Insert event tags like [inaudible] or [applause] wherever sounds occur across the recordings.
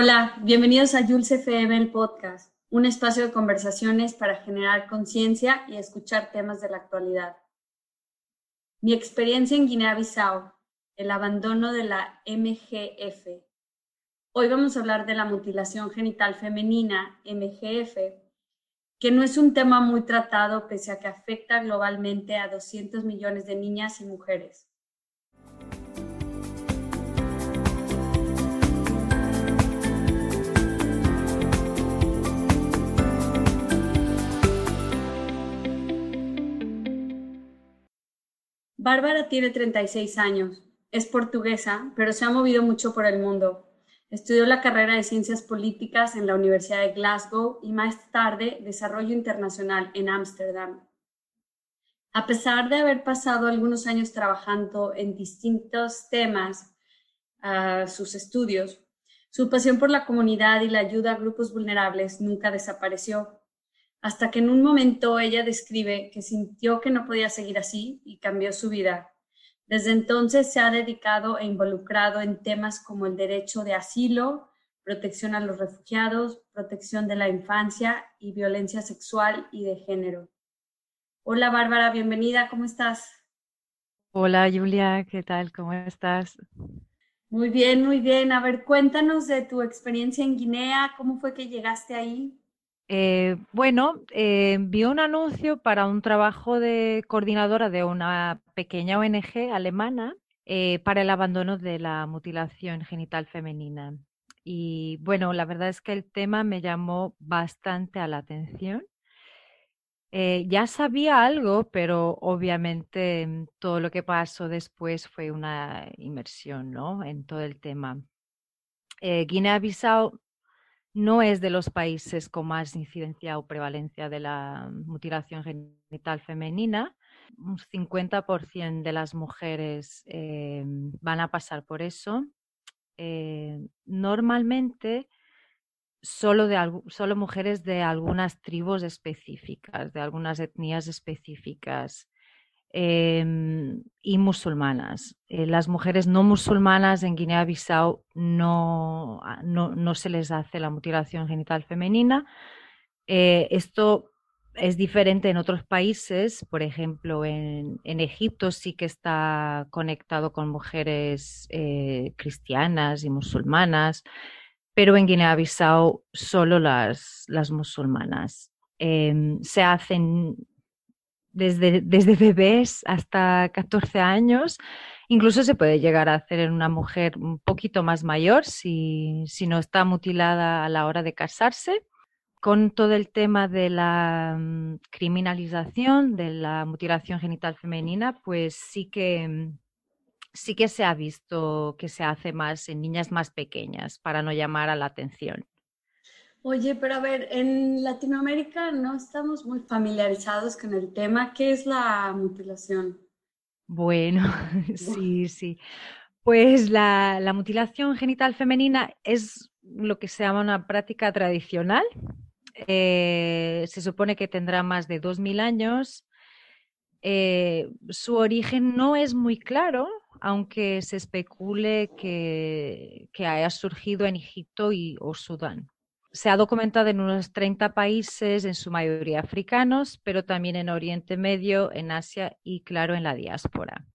Hola, bienvenidos a Jules FM, el podcast, un espacio de conversaciones para generar conciencia y escuchar temas de la actualidad. Mi experiencia en Guinea-Bissau, el abandono de la MGF. Hoy vamos a hablar de la mutilación genital femenina, MGF, que no es un tema muy tratado pese a que afecta globalmente a 200 millones de niñas y mujeres. Bárbara tiene 36 años, es portuguesa, pero se ha movido mucho por el mundo. Estudió la carrera de Ciencias Políticas en la Universidad de Glasgow y más tarde Desarrollo Internacional en Ámsterdam. A pesar de haber pasado algunos años trabajando en distintos temas, sus estudios, su pasión por la comunidad y la ayuda a grupos vulnerables nunca desapareció hasta que en un momento ella describe que sintió que no podía seguir así y cambió su vida. Desde entonces se ha dedicado e involucrado en temas como el derecho de asilo, protección a los refugiados, protección de la infancia y violencia sexual y de género. Hola Bárbara, bienvenida, ¿cómo estás? Hola Julia, ¿qué tal? ¿Cómo estás? Muy bien, muy bien. A ver, cuéntanos de tu experiencia en Guinea, ¿cómo fue que llegaste ahí? Eh, bueno, eh, vi un anuncio para un trabajo de coordinadora de una pequeña ONG alemana eh, para el abandono de la mutilación genital femenina. Y bueno, la verdad es que el tema me llamó bastante a la atención. ya sabía algo, pero obviamente mm, todo lo que pasó después fue una inmersión ¿no? en todo el tema. Guinea-Bissau no es de los países con más incidencia o prevalencia de la mutilación genital femenina. Un 50% de las mujeres eh, van a pasar por eso. Eh, normalmente solo, de, solo mujeres de algunas tribus específicas, de algunas etnias específicas. Em, y musulmanas. Eh, las mujeres no musulmanas en Guinea-Bissau no, ah, no, no, se les hace la mutilación genital femenina. Eh, esto es diferente en otros países, por ejemplo, en, en Egipto sí que está conectado con mujeres eh, cristianas y musulmanas, pero en Guinea-Bissau solo las, las musulmanas. Em, se hacen desde, desde bebés hasta 14 años. Incluso se puede llegar a hacer en una mujer un poquito más mayor si, si no está mutilada a la hora de casarse. Con todo el tema de la mm, criminalización de la mutilación genital femenina, pues sí que, mm, sí que se ha visto que se hace más en niñas más pequeñas para no llamar a la atención. Oye, pero a ver, en Latinoamérica no estamos muy familiarizados con el tema. ¿Qué es la mutilación? Bueno, [laughs] sí, sí. Pues la, mutilación genital femenina es lo que se llama una práctica tradicional. Eh, se supone que tendrá más de 2.000 años. Eh, su origen no es muy claro, aunque se especule que, que haya surgido en Egipto y, o Sudán se ha documentado en unos 30 países, en su mayoría africanos, pero también en Oriente Medio, en Asia y, claro, en la diáspora.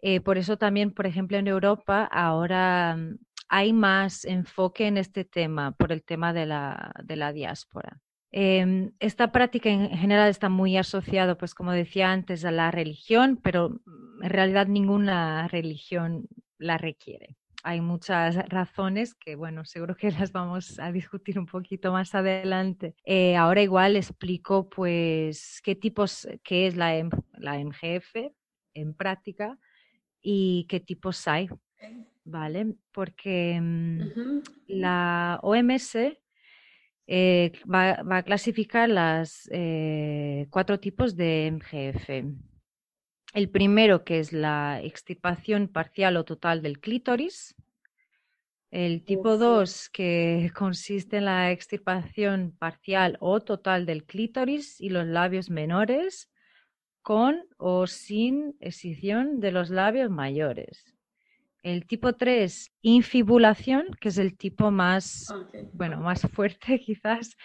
Eh, por eso también, por ejemplo, en Europa ahora mm, hay más enfoque en este tema, por el tema de la, diáspora. Em, esta práctica en general está muy asociada, pues como decía antes, a la religión, pero mm, en realidad ninguna religión la requiere hay muchas razones que, bueno, seguro que las vamos a discutir un poquito más adelante. Eh, ahora igual explico, pues, qué tipos, qué es la, la MGF en práctica y qué tipos hay, ¿vale? Porque mm, la OMS eh, va, a clasificar las eh, cuatro tipos de MGF. El primero, que es la extirpación parcial o total del clítoris. El tipo 2, que [laughs] consiste en la extirpación parcial o total del clítoris y los labios menores, con o sin escisión de los labios mayores. El tipo 3, infibulación, que es el tipo más, bueno, más fuerte [laughs] quizás,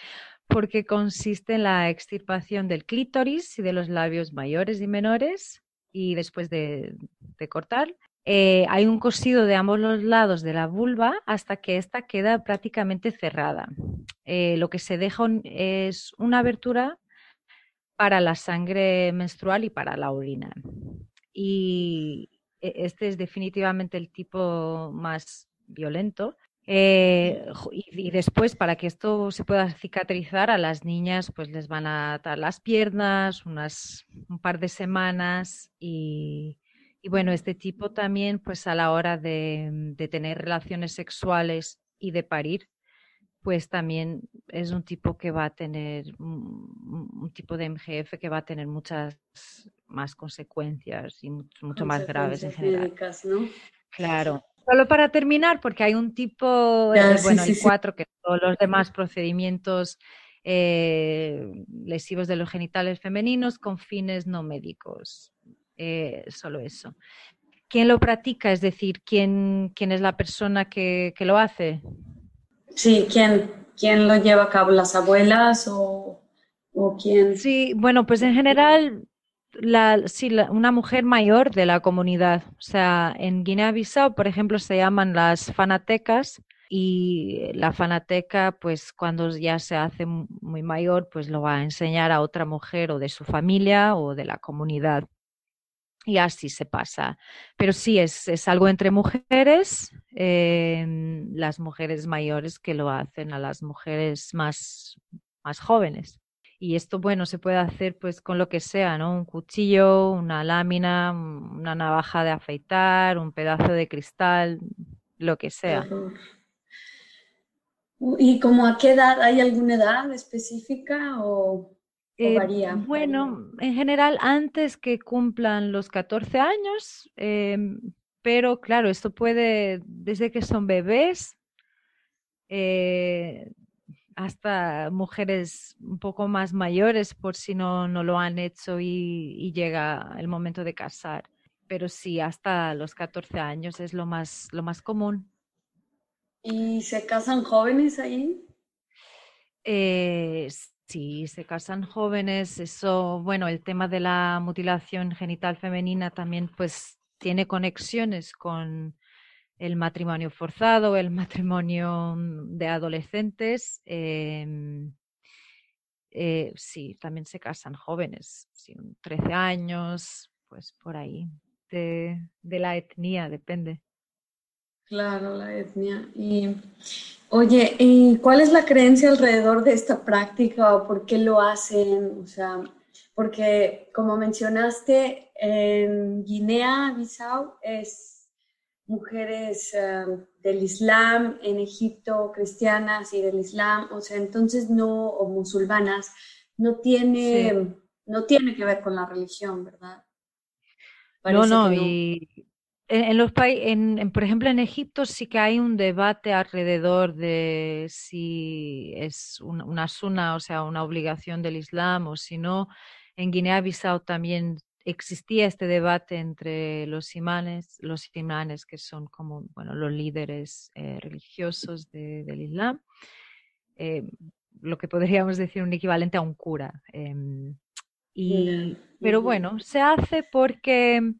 porque consiste en la extirpación del clítoris y de los labios mayores y menores y después de, cortar. Eh, hay un cosido de ambos los lados de la vulva hasta que ésta queda prácticamente cerrada. Eh, lo que se deja es una abertura para la sangre menstrual y para la orina. Y e, este es definitivamente el tipo más violento eh, y, después, para que esto se pueda cicatrizar, a las niñas pues les van a atar las piernas unas, un par de semanas y, bueno, este tipo también pues a la hora de, tener relaciones sexuales y de parir, pues también es un tipo que va a tener un, tipo de MGF que va a tener muchas más consecuencias y mucho, más graves en general. Claro. Solo para terminar, porque hay un tipo, eh, bueno, el 4, que todos los demás procedimientos eh, lesivos de los genitales femeninos con fines no médicos. Eh, solo eso. ¿Quién lo practica? Es decir, ¿quién, quién es la persona que, que, lo hace? Sí, ¿quién, ¿quién lo lleva a cabo? ¿Las abuelas o, o quién? Sí, bueno, pues en general la, una mujer mayor de la comunidad. O sea, en Guinea-Bissau, por ejemplo, se llaman las fanatecas y la fanateca, pues cuando ya se hace muy mayor, pues lo va a enseñar a otra mujer o de su familia o de la comunidad. Y así se pasa. Pero sí, es, es algo entre mujeres, las mujeres mayores que lo hacen a las mujeres más, más jóvenes. Y esto, bueno, se puede hacer pues con lo que sea, ¿no? Un cuchillo, una lámina, una navaja de afeitar, un pedazo de cristal, lo que sea. ¿Y como a qué edad? ¿Hay alguna edad específica o, eh, varía? Bueno, en general antes que cumplan los 14 años, em, pero claro, esto puede, desde que son bebés, eh, hasta mujeres un poco más mayores por si no, no lo han hecho y, llega el momento de casar. Pero sí, hasta los 14 años es lo más, lo más común. ¿Y se casan jóvenes ahí? Eh, sí, se casan jóvenes. Eso, bueno, el tema de la mutilación genital femenina también pues tiene conexiones con el matrimonio forzado, el matrimonio mm, de adolescentes. Em, eh, sí, también se casan jóvenes, 13 años, pues por ahí, de, la etnia, depende. Claro, la etnia. Y oye, ¿y cuál es la creencia alrededor de esta práctica o por qué lo hacen? O sea, porque como mencionaste, en Guinea-Bissau es mujeres em, del Islam en Egipto, cristianas y del Islam, o sea, entonces no, o musulmanas, no tiene, no tiene que ver con la religión, ¿verdad? no, no, y en, los países, en, por ejemplo, en Egipto sí que hay un debate alrededor de si es una, una suna, o sea, una obligación del Islam o si no. En Guinea-Bissau también existía este debate entre los imanes, los imanes que son como bueno, los líderes eh, religiosos del Islam, eh, lo que podríamos decir un equivalente a un cura. Em, y, pero bueno, se hace porque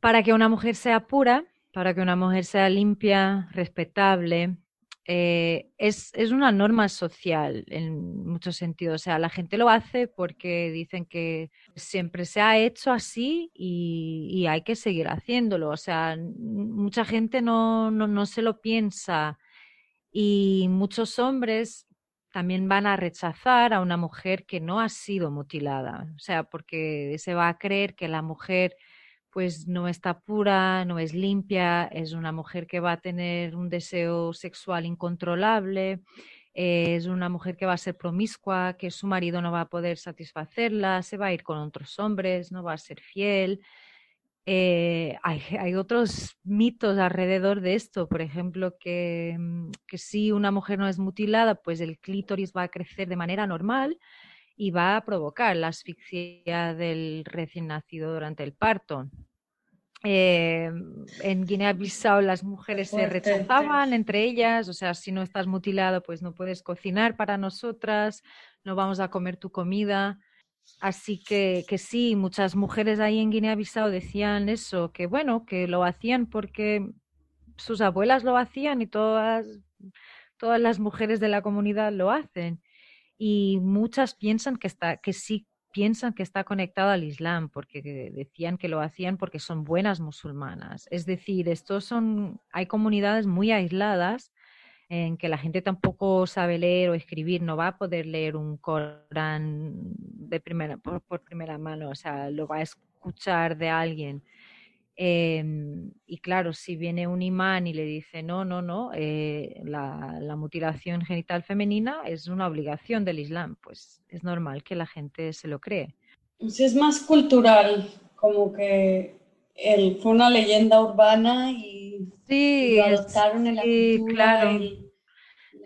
para que una mujer sea pura, para que una mujer sea limpia, respetable, eh, es, una norma social en muchos sentidos. O sea, la gente lo hace porque dicen que siempre se ha hecho así y, hay que seguir haciéndolo. O sea, mucha gente no, no, se lo piensa y muchos hombres también van a rechazar a una mujer que no ha sido mutilada. O sea, porque se va a creer que la mujer pues no está pura, no es limpia, es una mujer que va a tener un deseo sexual incontrolable, es una mujer que va a ser promiscua, que su marido no va a poder satisfacerla, se va a ir con otros hombres, no va a ser fiel. Eh, hay, otros mitos alrededor de esto, por ejemplo, que, que si una mujer no es mutilada, pues el clítoris va a crecer de manera normal y va a provocar la asfixia del recién nacido durante el parto. Eh, en Guinea-Bissau las mujeres se rechazaban entre ellas, o sea, si no estás mutilado, pues no puedes cocinar para nosotras, no vamos a comer tu comida. Así que, que sí, muchas mujeres ahí en Guinea-Bissau decían eso, que bueno, que lo hacían porque sus abuelas lo hacían y todas, todas las mujeres de la comunidad lo hacen. Y muchas piensan que, está, que sí piensan que está conectado al Islam, porque decían que lo hacían porque son buenas musulmanas. Es decir, estos son, hay comunidades muy aisladas en que la gente tampoco sabe leer o escribir, no va a poder leer un Corán de primera, por, primera mano, o sea, lo va a escuchar de alguien. Em, y claro, si viene un imán y le dice, no, no, no, eh, la, la, mutilación genital femenina es una obligación del Islam, pues es normal que la gente se lo cree. Pues es más cultural, como que fue una leyenda urbana y, sí, lo adoptaron en la cultura. Claro.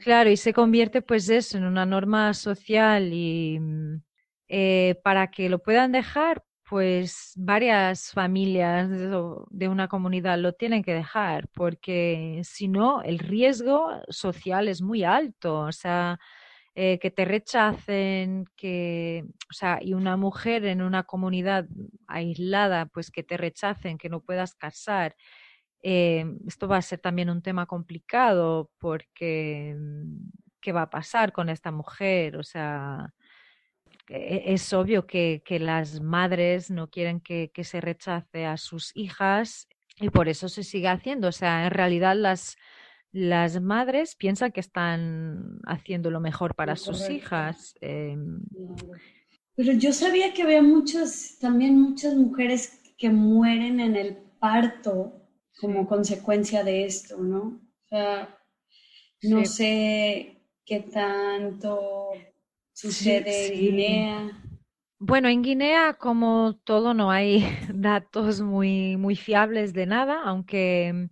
Claro, y se convierte pues eso en una norma social y mm, eh, para que lo puedan dejar, pues varias familias de una comunidad lo tienen que dejar, porque si no, el riesgo social es muy alto. O sea, eh, que te rechacen, que, o sea, y una mujer en una comunidad aislada, pues que te rechacen, que no puedas casar. Eh, esto va a ser también un tema complicado porque mm, ¿qué va a pasar con esta mujer? O sea, es obvio que, las madres no quieren que, que, se rechace a sus hijas y por eso se sigue haciendo. O sea, en realidad las, las madres piensan que están haciendo lo mejor para sus hijas. Em. Pero yo sabía que había muchas, también muchas mujeres que mueren en el parto como consecuencia de esto, ¿no? O sea, no sé qué tanto sucede en Guinea. Bueno, en Guinea, como todo, no hay [laughs] datos muy, muy fiables de nada, aunque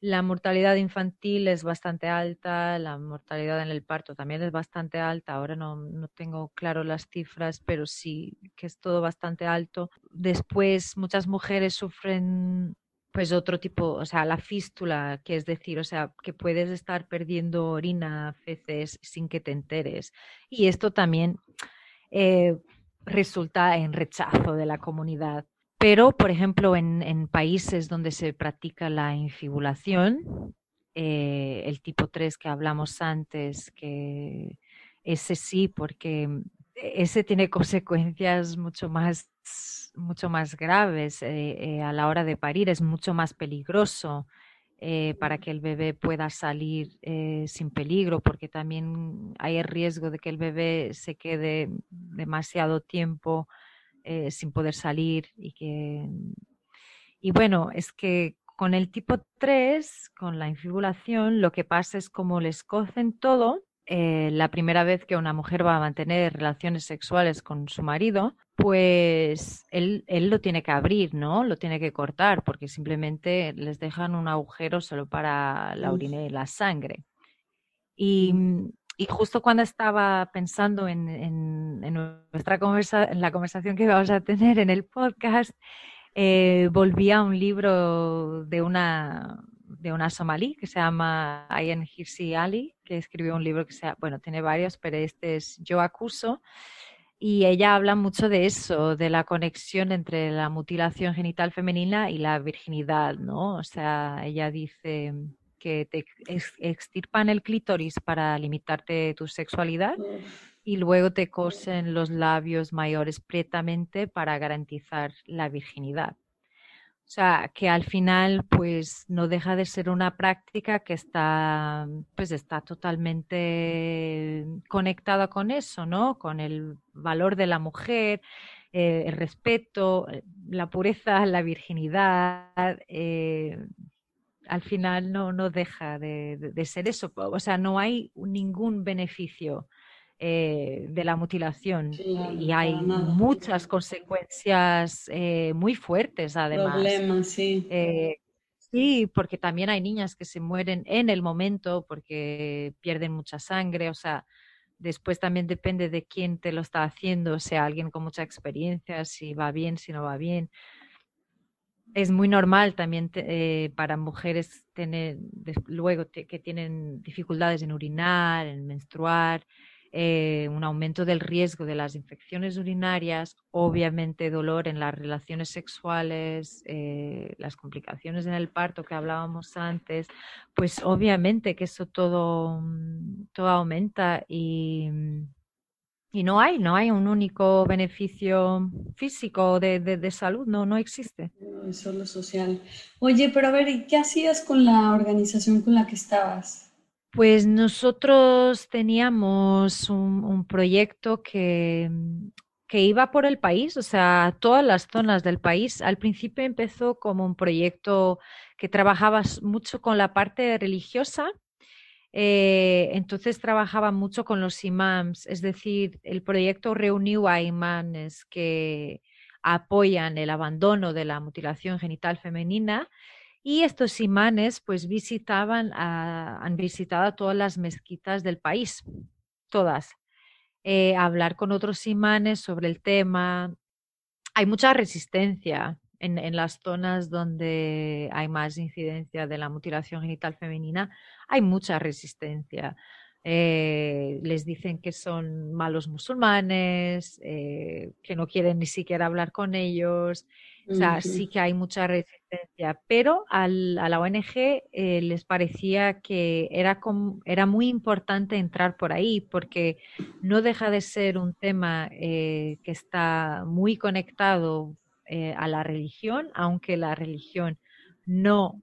la mortalidad infantil es bastante alta, la mortalidad en el parto también es bastante alta. Ahora no, no, tengo claro las cifras, pero sí que es todo bastante alto. Después, muchas mujeres sufren pues otro tipo, o sea, la fístula, que es decir, o sea, que puedes estar perdiendo orina, feces sin que te enteres. Y esto también eh, resulta en rechazo de la comunidad. Pero, por ejemplo, en, países donde se practica la infibulación, eh, el tipo 3 que hablamos antes, que ese sí, porque ese tiene consecuencias mucho más, mucho más graves eh, eh, a la hora de parir, es mucho más peligroso. para que el bebé pueda salir sin peligro, porque también hay el riesgo de que el bebé se quede demasiado tiempo eh, sin poder salir y que... Y bueno, es que con el tipo 3, con la infibulación, lo que pasa es como les cocen todo, eh, la primera vez que una mujer va a mantener relaciones sexuales con su marido, pues él, él, lo tiene que abrir, ¿no? Lo tiene que cortar, porque simplemente les dejan un agujero solo para la orina y la sangre. Y, y justo cuando estaba pensando en, nuestra conversa, en la conversación que vamos a tener en el podcast, eh, volví a un libro de una, de una somalí que se llama Ayen Hirsi Ali, que escribió un libro que sea, bueno, tiene varios, pero este es Yo acuso. Y ella habla mucho de eso, de la conexión entre la mutilación genital femenina y la virginidad, ¿no? O sea, ella dice que te extirpan el clítoris para limitarte tu sexualidad y luego te cosen los labios mayores pretamente para garantizar la virginidad. O sea, que al final pues no deja de ser una práctica que está pues está totalmente conectada con eso, ¿no? Con el valor de la mujer, eh, el respeto, la pureza, la virginidad, eh, al final no, no deja de, ser eso. O sea, no hay ningún beneficio eh, de la mutilación y hay muchas consecuencias eh, muy fuertes además. Problemas, sí. Eh, sí, porque también hay niñas que se mueren en el momento porque pierden mucha sangre, o sea, después también depende de quién te lo está haciendo, sea alguien con mucha experiencia, si va bien, si no va bien. es muy normal también eh, para mujeres tener, luego que tienen dificultades en urinar, en menstruar, eh, un aumento del riesgo de las infecciones urinarias, obviamente dolor en las relaciones sexuales, eh, las complicaciones en el parto que hablábamos antes, pues obviamente que eso todo, mm, todo aumenta y, y no hay, no hay un único beneficio físico de, de, salud, no, no existe. es solo social. Oye, pero a ver, ¿y qué hacías con la organización con la que estabas? Pues nosotros teníamos un, proyecto que, que, iba por el país, o sea, todas las zonas del país. Al principio empezó como un proyecto que trabajaba mucho con la parte religiosa, eh, entonces trabajaba mucho con los imams, es decir, el proyecto reunió a imanes que apoyan el abandono de la mutilación genital femenina y estos imanes pues visitaban, han visitado todas las mezquitas del país, todas. Eh, hablar con otros imanes sobre el tema. Hay mucha resistencia en, en, las zonas donde hay más incidencia de la mutilación genital femenina. Hay mucha resistencia. Eh, les dicen que son malos musulmanes, eh, que no quieren ni siquiera hablar con ellos. O sea, sí que hay mucha resistencia, pero al, a la ONG eh, les parecía que era, era muy importante entrar por ahí, porque no deja de ser un tema que está muy conectado a la religión, aunque la religión no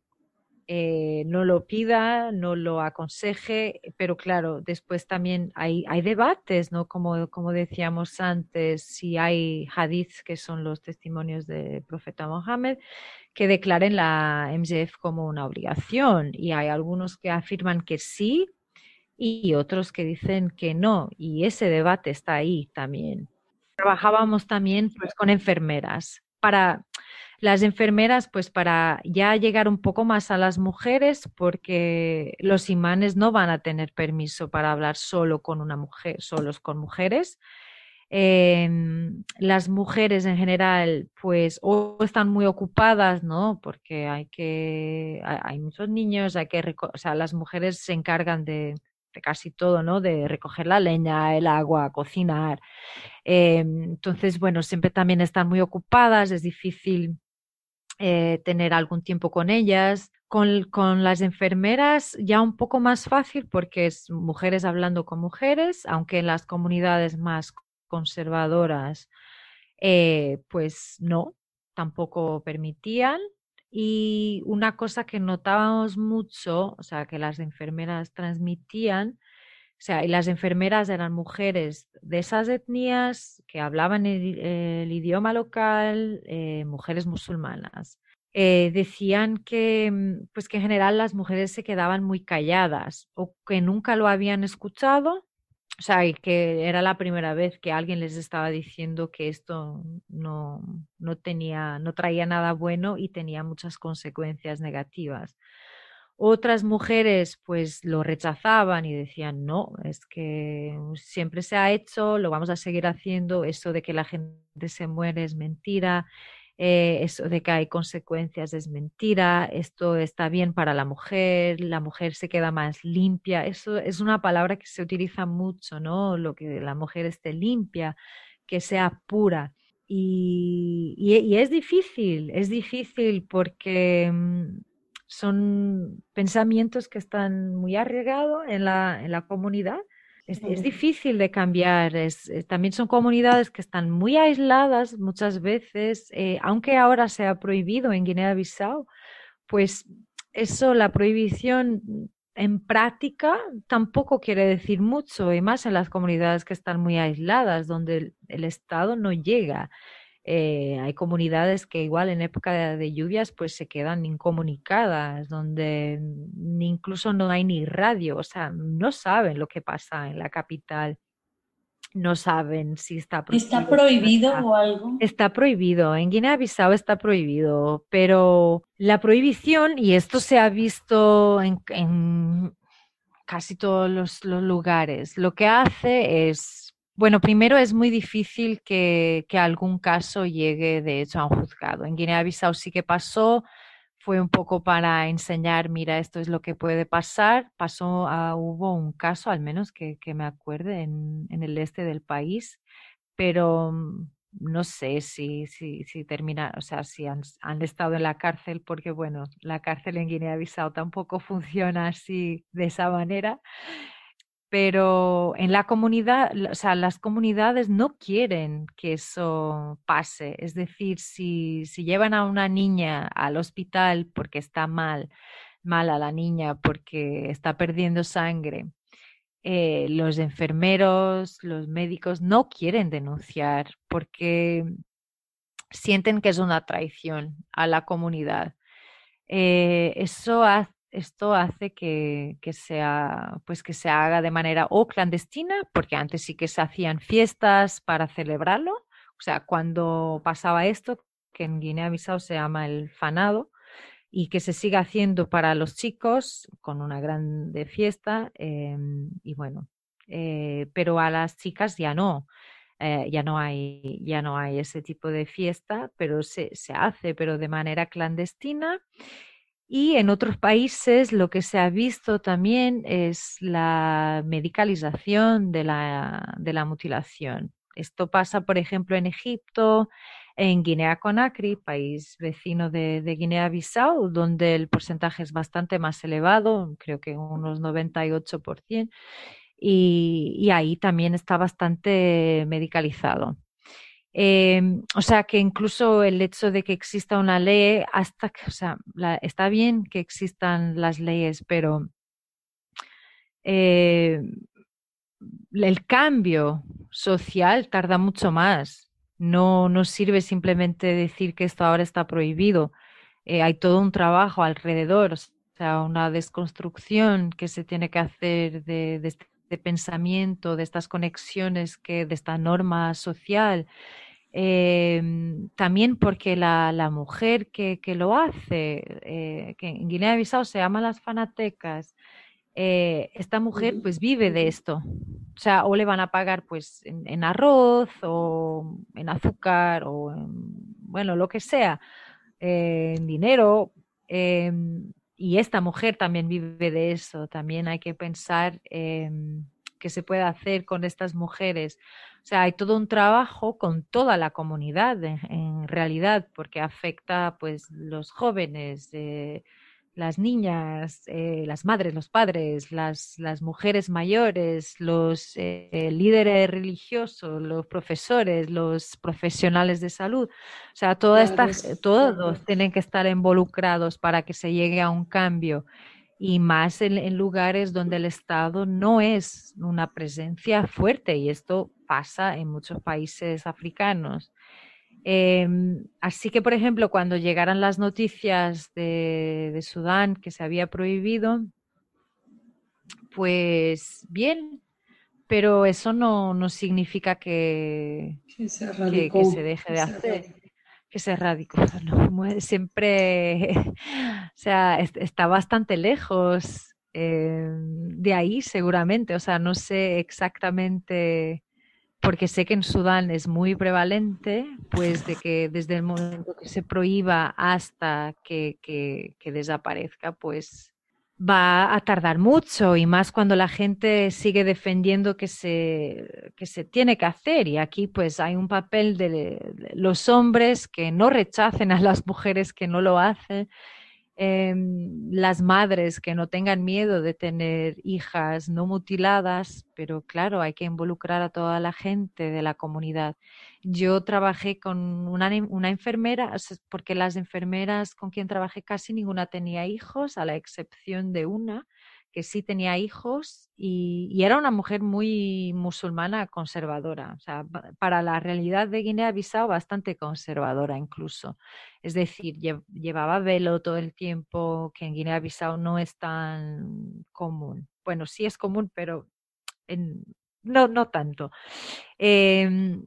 eh, no lo pida, no lo aconseje, pero claro, después también hay, hay debates, ¿no? Como, como decíamos antes, si hay hadiths, que son los testimonios del profeta Mohammed, que declaren la MGF como una obligación. Y hay algunos que afirman que sí y otros que dicen que no. Y ese debate está ahí también. Trabajábamos también pues, con enfermeras para las enfermeras, pues para ya llegar un poco más a las mujeres, porque los imanes no van a tener permiso para hablar solo con una mujer, solos con mujeres. Em, las mujeres en general, pues, o están muy ocupadas, ¿no? Porque hay que, hay muchos niños, hay que, o sea, las mujeres se encargan de, casi todo, ¿no? De recoger la leña, el agua, cocinar. Em, entonces, bueno, siempre también están muy ocupadas, es difícil eh, tener algún tiempo con ellas. Con, con, las enfermeras ya un poco más fácil porque es mujeres hablando con mujeres, aunque en las comunidades más conservadoras, eh, pues no, tampoco permitían. Y una cosa que notábamos mucho, o sea, que las enfermeras transmitían, o sea, y las enfermeras eran mujeres de esas etnias que hablaban el, idioma local, eh, mujeres musulmanas. Eh, decían que, mm, pues que en general las mujeres se quedaban muy calladas o que nunca lo habían escuchado, o sea, que era la primera vez que alguien les estaba diciendo que esto no, no tenía, no traía nada bueno y tenía muchas consecuencias negativas. Otras mujeres pues lo rechazaban y decían, no, es que siempre se ha hecho, lo vamos a seguir haciendo, eso de que la gente se muere es mentira, eh, eso de que hay consecuencias es mentira, esto está bien para la mujer, la mujer se queda más limpia, eso es una palabra que se utiliza mucho, ¿no? Lo que la mujer esté limpia, que sea pura. Y, y es difícil, es difícil porque mm, son pensamientos que están muy arraigados en la, en la comunidad. Es, difícil de cambiar. Es, eh, también son comunidades que están muy aisladas muchas veces, eh, aunque ahora sea prohibido en Guinea-Bissau, pues eso, la prohibición en práctica tampoco quiere decir mucho, y más en las comunidades que están muy aisladas, donde el Estado no llega. Eh, hay comunidades que igual en época de, lluvias pues se quedan incomunicadas, donde incluso no hay ni radio, o sea, no saben lo que pasa en la capital. No saben si está prohibido. ¿Está prohibido o algo? Está prohibido. En Guinea-Bissau está prohibido, pero la prohibición, y esto se ha visto en, casi todos los lugares, lo que hace es Bueno, primero es muy difícil que, algún caso llegue de hecho a un juzgado. En Guinea-Bissau sí que pasó, fue un poco para enseñar, mira, esto es lo que puede pasar. Pasó, a, hubo un caso, al menos que, me acuerde, en, el este del país, pero mm, no sé si, si, si termina, o sea, si han, han, estado en la cárcel, porque bueno, la cárcel en Guinea-Bissau tampoco [laughs] funciona así de esa manera pero en la comunidad, o sea, las comunidades no quieren que eso pase. Es decir, si, si llevan a una niña al hospital porque está mal, mal a la niña porque está perdiendo sangre, eh, los enfermeros, los médicos no quieren denunciar porque sienten que es una traición a la comunidad. Eh, eso hace esto hace que, sea, pues que se haga de manera o clandestina, porque antes sí que se hacían fiestas para celebrarlo. O sea, cuando pasaba esto, que en Guinea-Bissau se llama el fanado, y que se siga haciendo para los chicos con una grande fiesta. Em, y bueno, eh, pero a las chicas ya no. Eh, ya no hay ya no hay ese tipo de fiesta pero se, se hace pero de manera clandestina y en otros países lo que se ha visto también es la medicalización de la, mutilación. Esto pasa, por ejemplo, en Egipto, en Guinea-Conakry, país vecino de, Guinea-Bissau, donde el porcentaje es bastante más elevado, creo que unos 98%, y, y ahí también está bastante medicalizado. Em, o sea, que incluso el hecho de que exista una ley, hasta que, o sea, está bien que existan las leyes, pero eh, el cambio social tarda mucho más. No, no sirve simplemente decir que esto ahora está prohibido. Eh, hay todo un trabajo alrededor, o sea, una desconstrucción que se tiene que hacer de, de este pensamiento, de estas conexiones, que, de esta norma social. Em, también porque la, la mujer que, que, lo hace, eh, que en Guinea-Bissau se llama las fanatecas, eh, esta mujer pues vive de esto. O sea, o le van a pagar pues en, arroz o en azúcar o en, bueno, lo que sea, eh, en dinero. Em, y esta mujer también vive de eso. También hay que pensar em, qué se puede hacer con estas mujeres. O sea, hay todo un trabajo con toda la comunidad en, realidad, porque afecta pues los jóvenes, eh, las niñas, eh, las madres, los padres, las, las mujeres mayores, los eh, líderes religiosos, los profesores, los profesionales de salud. O sea, todas estas, todos tienen que estar involucrados para que se llegue a un cambio y más en, lugares donde el Estado no es una presencia fuerte y esto pasa en muchos países africanos. Em, así que, por ejemplo, cuando llegaran las noticias de, Sudán que se había prohibido, pues bien, pero eso no, significa que, que, se deje de hacer que se radicó, siempre, [laughs] o sea, está bastante lejos eh, de ahí seguramente, o sea, no sé exactamente, porque sé que en Sudán es muy prevalente, pues de que desde el momento que se prohíba hasta que, que desaparezca, pues va a tardar mucho y más cuando la gente sigue defendiendo que se, que se tiene que hacer. Y aquí pues hay un papel de los hombres que no rechacen a las mujeres que no lo hacen Em, las madres que no tengan miedo de tener hijas no mutiladas, pero claro, hay que involucrar a toda la gente de la comunidad. Yo trabajé con una, una enfermera, porque las enfermeras con quien trabajé casi ninguna tenía hijos, a la excepción de una que sí tenía hijos y, era una mujer muy musulmana conservadora, o sea, para la realidad de Guinea-Bissau bastante conservadora incluso. Es decir, llevaba velo todo el tiempo, que en Guinea-Bissau no es tan común. Bueno, sí es común, pero no, no tanto. Em,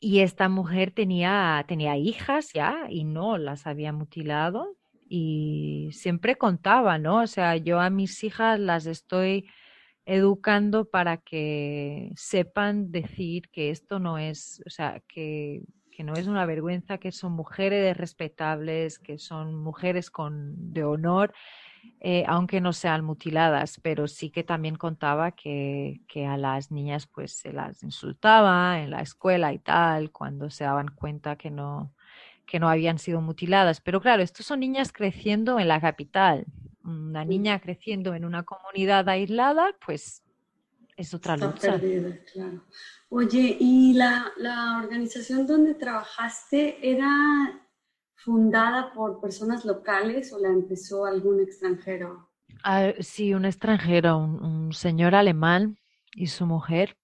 y esta mujer tenía, tenía hijas ya y no las había mutilado y siempre contaba, ¿no? O sea, yo a mis hijas las estoy educando para que sepan decir que esto no es, o sea, que, que no es una vergüenza, que son mujeres respetables, que son mujeres con, de honor eh, aunque no sean mutiladas, pero sí que también contaba que, que, a las niñas pues se las insultaba en la escuela y tal, cuando se daban cuenta que no, que no habían sido mutiladas. Pero claro, estos son niñas creciendo en la capital. Una niña creciendo en una comunidad aislada, pues es otra Está lucha. Perdida, claro. Oye, ¿y la, la organización donde trabajaste era fundada por personas locales o la empezó algún extranjero? Ah, sí, un extranjero, un, un, señor alemán y su mujer.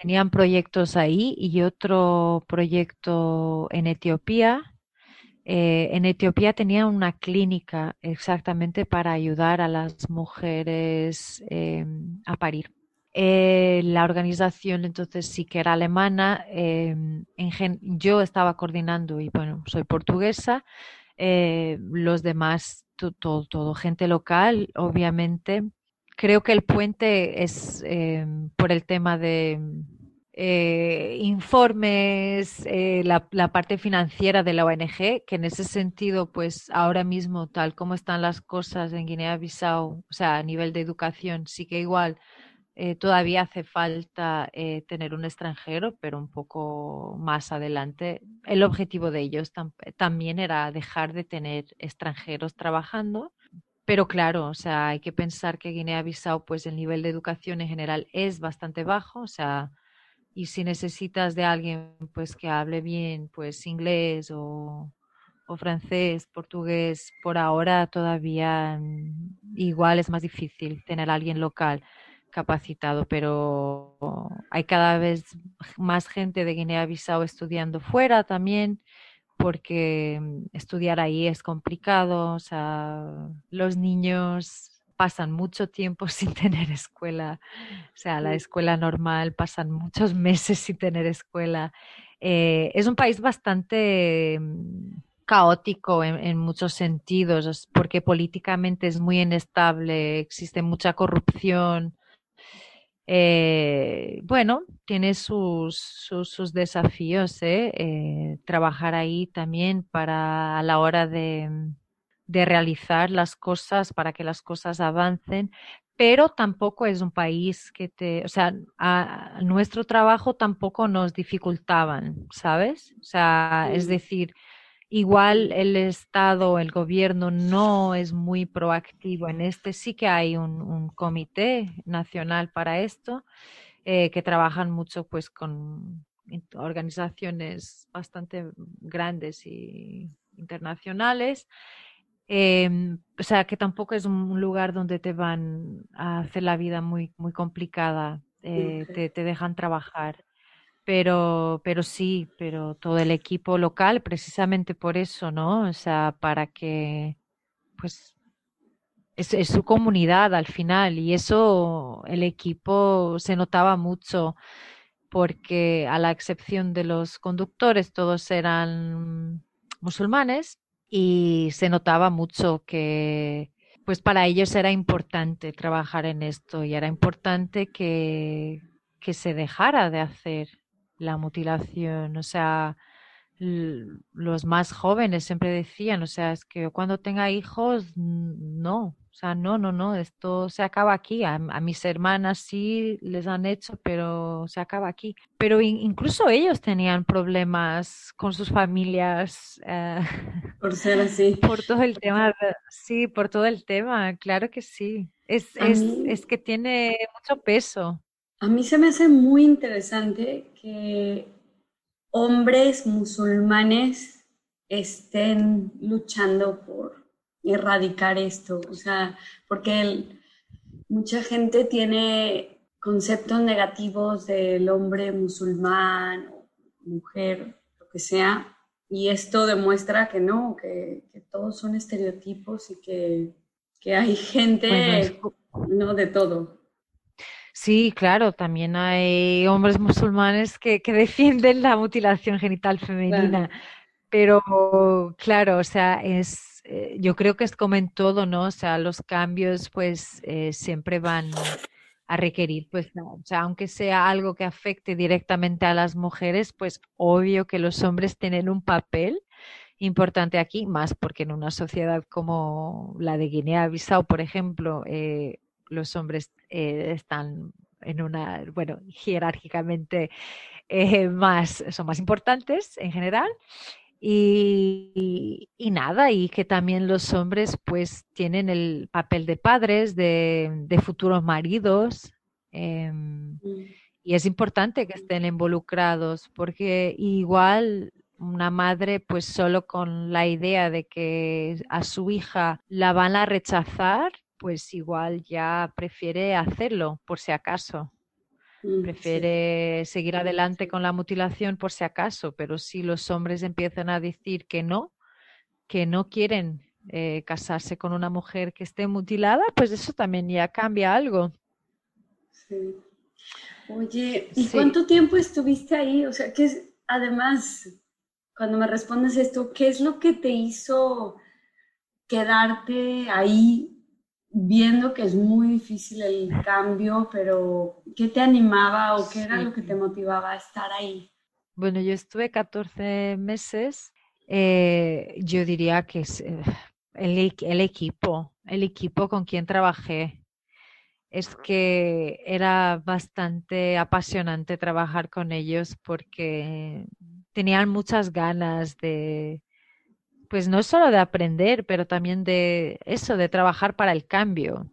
Tenían proyectos ahí y otro proyecto en Etiopía. Eh, en Etiopía tenían una clínica exactamente para ayudar a las mujeres eh, a parir. Eh, la organización entonces sí que era alemana. En yo estaba coordinando y bueno, soy portuguesa. Eh, los demás, todo, todo, gente local, obviamente. Creo que el puente es por el tema de informes, la, la, parte financiera de la ONG, que en ese sentido, pues ahora mismo, tal como están las cosas en Guinea-Bissau, o sea, a nivel de educación, sí que igual eh, todavía hace falta eh, tener un extranjero, pero un poco más adelante. El objetivo de ellos tam también era dejar de tener extranjeros trabajando. Pero claro, o sea, hay que pensar que Guinea-Bissau, pues el nivel de educación en general es bastante bajo, o sea, y si necesitas de alguien, pues que hable bien, pues inglés o, o francés, portugués, por ahora todavía mm, igual es más difícil tener a alguien local capacitado, pero hay cada vez más gente de Guinea-Bissau estudiando fuera también, porque mm, estudiar ahí es complicado, o sea, los niños pasan mucho tiempo [laughs] sin tener escuela, o sea, la escuela normal pasan muchos [laughs] meses sin tener escuela. Eh, es un país bastante mm, caótico en, en, muchos sentidos, porque políticamente es muy inestable, existe mucha corrupción, eh, bueno, tiene sus, sus, sus desafíos, ¿eh? ¿eh? trabajar ahí también para a la hora de, de, realizar las cosas, para que las cosas avancen, pero tampoco es un país que te, o sea, a, nuestro trabajo tampoco nos dificultaban, ¿sabes? O sea, es decir, Igual el Estado, el gobierno no es muy proactivo en este. Sí que hay un, un comité nacional para esto, eh, que trabajan mucho pues con organizaciones bastante grandes y internacionales. Eh, o sea, que tampoco es un lugar donde te van a hacer la vida muy, muy complicada, eh, okay. te, te dejan trabajar. Pero, pero sí, pero todo el equipo local, precisamente por eso, ¿no? O sea, para que, pues, es, es, su comunidad al final y eso el equipo se notaba mucho porque a la excepción de los conductores todos eran musulmanes y se notaba mucho que pues para ellos era importante trabajar en esto y era importante que, que se dejara de hacer la mutilación, o sea, los más jóvenes siempre decían, o sea, es que cuando tenga hijos, no, o sea, no, no, no, esto se acaba aquí. A, a mis hermanas sí les han hecho, pero se acaba aquí. Pero in, incluso ellos tenían problemas con sus familias. Eh, [laughs] por ser así. Por todo el tema, sí, por todo el tema, claro que sí. Es, es, mí... es que tiene mucho peso. A mí se me hace muy interesante que hombres musulmanes estén luchando por erradicar esto, o sea, porque el, mucha gente tiene conceptos negativos del hombre musulmán, mujer, lo que sea, y esto demuestra que no, que, que todos son estereotipos y que, que hay gente, bueno, no de todo. Sí, claro, también hay hombres musulmanes que, que [laughs] defienden la mutilación genital femenina, claro. pero claro, o sea, es, eh, yo creo que es como en todo, ¿no? O sea, los cambios pues eh, siempre van a requerir, pues o sea, aunque sea algo que afecte directamente a las mujeres, pues obvio que los hombres tienen un papel importante aquí, más porque en una sociedad como la de Guinea-Bissau, por ejemplo, eh, los hombres están en una, bueno, jerárquicamente más, son más importantes en general. Y, nada, y que también los hombres pues tienen el papel de padres, de, futuros maridos. Em, y es importante que estén involucrados porque igual una madre pues solo con la idea de que a su hija la van a rechazar, pues igual ya prefiere hacerlo por si acaso. Mm, prefiere seguir adelante con la mutilación por si acaso, pero si los hombres empiezan a decir que no, que no quieren eh, casarse con una mujer que esté mutilada, pues eso también ya cambia algo. Sí. Oye, ¿y cuánto tiempo estuviste ahí? O sea, que es, además, cuando me respondes esto, ¿qué es lo que te hizo quedarte ahí viendo que es muy difícil el cambio, pero ¿qué te animaba o qué era lo que te motivaba a estar ahí? Bueno, yo estuve 14 meses, eh, yo diría que es eh, el, el equipo, el equipo con quien trabajé. Es que era bastante apasionante trabajar con ellos porque tenían muchas ganas de, pues no solo de aprender, pero también de eso, de trabajar para el cambio.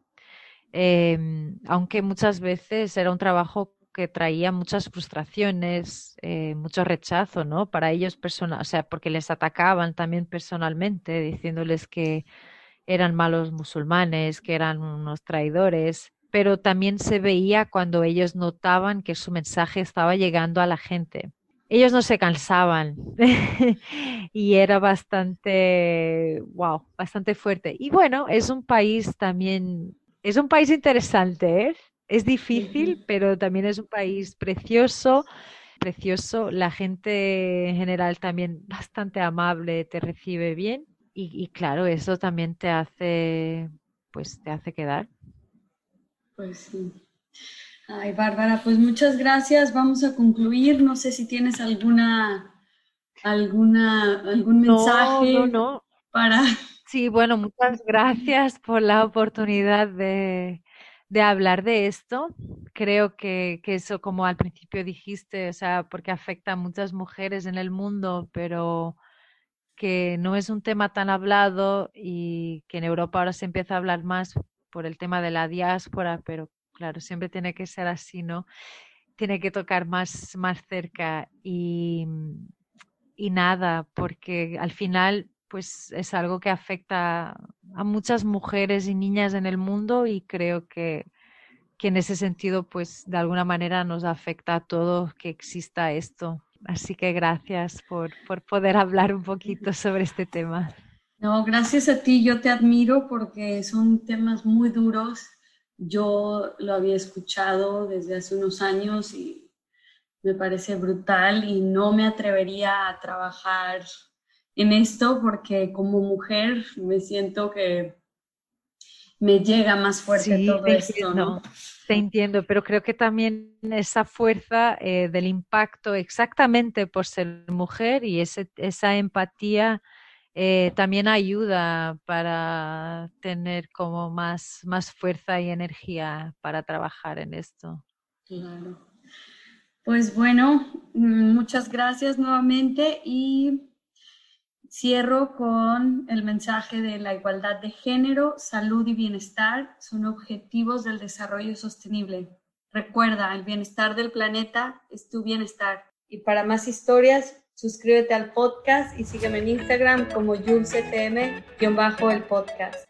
Em, aunque muchas veces era un trabajo que traía muchas frustraciones, eh, mucho rechazo, ¿no? Para ellos personal, o sea, porque les atacaban también personalmente, diciéndoles que eran malos musulmanes, que eran unos traidores, pero también se veía cuando ellos notaban que su mensaje estaba llegando a la gente ellos no se cansaban [laughs] y era bastante, wow, bastante fuerte. Y bueno, es un país también, es un país interesante, ¿eh? es difícil, pero también es un país precioso, precioso. La gente en general también bastante amable, te recibe bien y, y claro, eso también te hace, pues te hace quedar. Pues sí. Ay, Bárbara, pues muchas gracias. Vamos a concluir. No sé si tienes alguna, alguna, algún mensaje no, no, para. Sí, bueno, muchas gracias por la oportunidad de, de hablar de esto. Creo que, que, eso, como al principio dijiste, o sea, porque afecta a muchas mujeres en el mundo, pero que no es un tema tan hablado y que en Europa ahora se empieza a hablar más por el tema de la diáspora, pero claro, siempre tiene que ser así, ¿no? Tiene que tocar más, más cerca y, y nada, porque al final pues es algo que afecta a muchas mujeres y niñas en el mundo y creo que, que en ese sentido pues de alguna manera nos afecta a todos que exista esto. Así que gracias por, por poder hablar un poquito sobre este tema. No, gracias a ti, yo te admiro porque son temas muy duros yo lo había escuchado desde hace unos años y me parece brutal y no me atrevería a trabajar en esto porque como mujer me siento que me llega más fuerte todo esto, ¿no? Te entiendo, pero creo que también esa fuerza eh, del impacto exactamente por ser mujer y esa empatía eh, también ayuda para tener como más, más fuerza y energía para trabajar en esto. Claro. Pues bueno, mm, muchas gracias nuevamente y cierro con el mensaje de la igualdad de género, salud y bienestar son objetivos del desarrollo sostenible. Recuerda, el bienestar del planeta es tu bienestar. Y para más historias, Suscríbete al podcast y sígueme en Instagram como JulesTM-el podcast.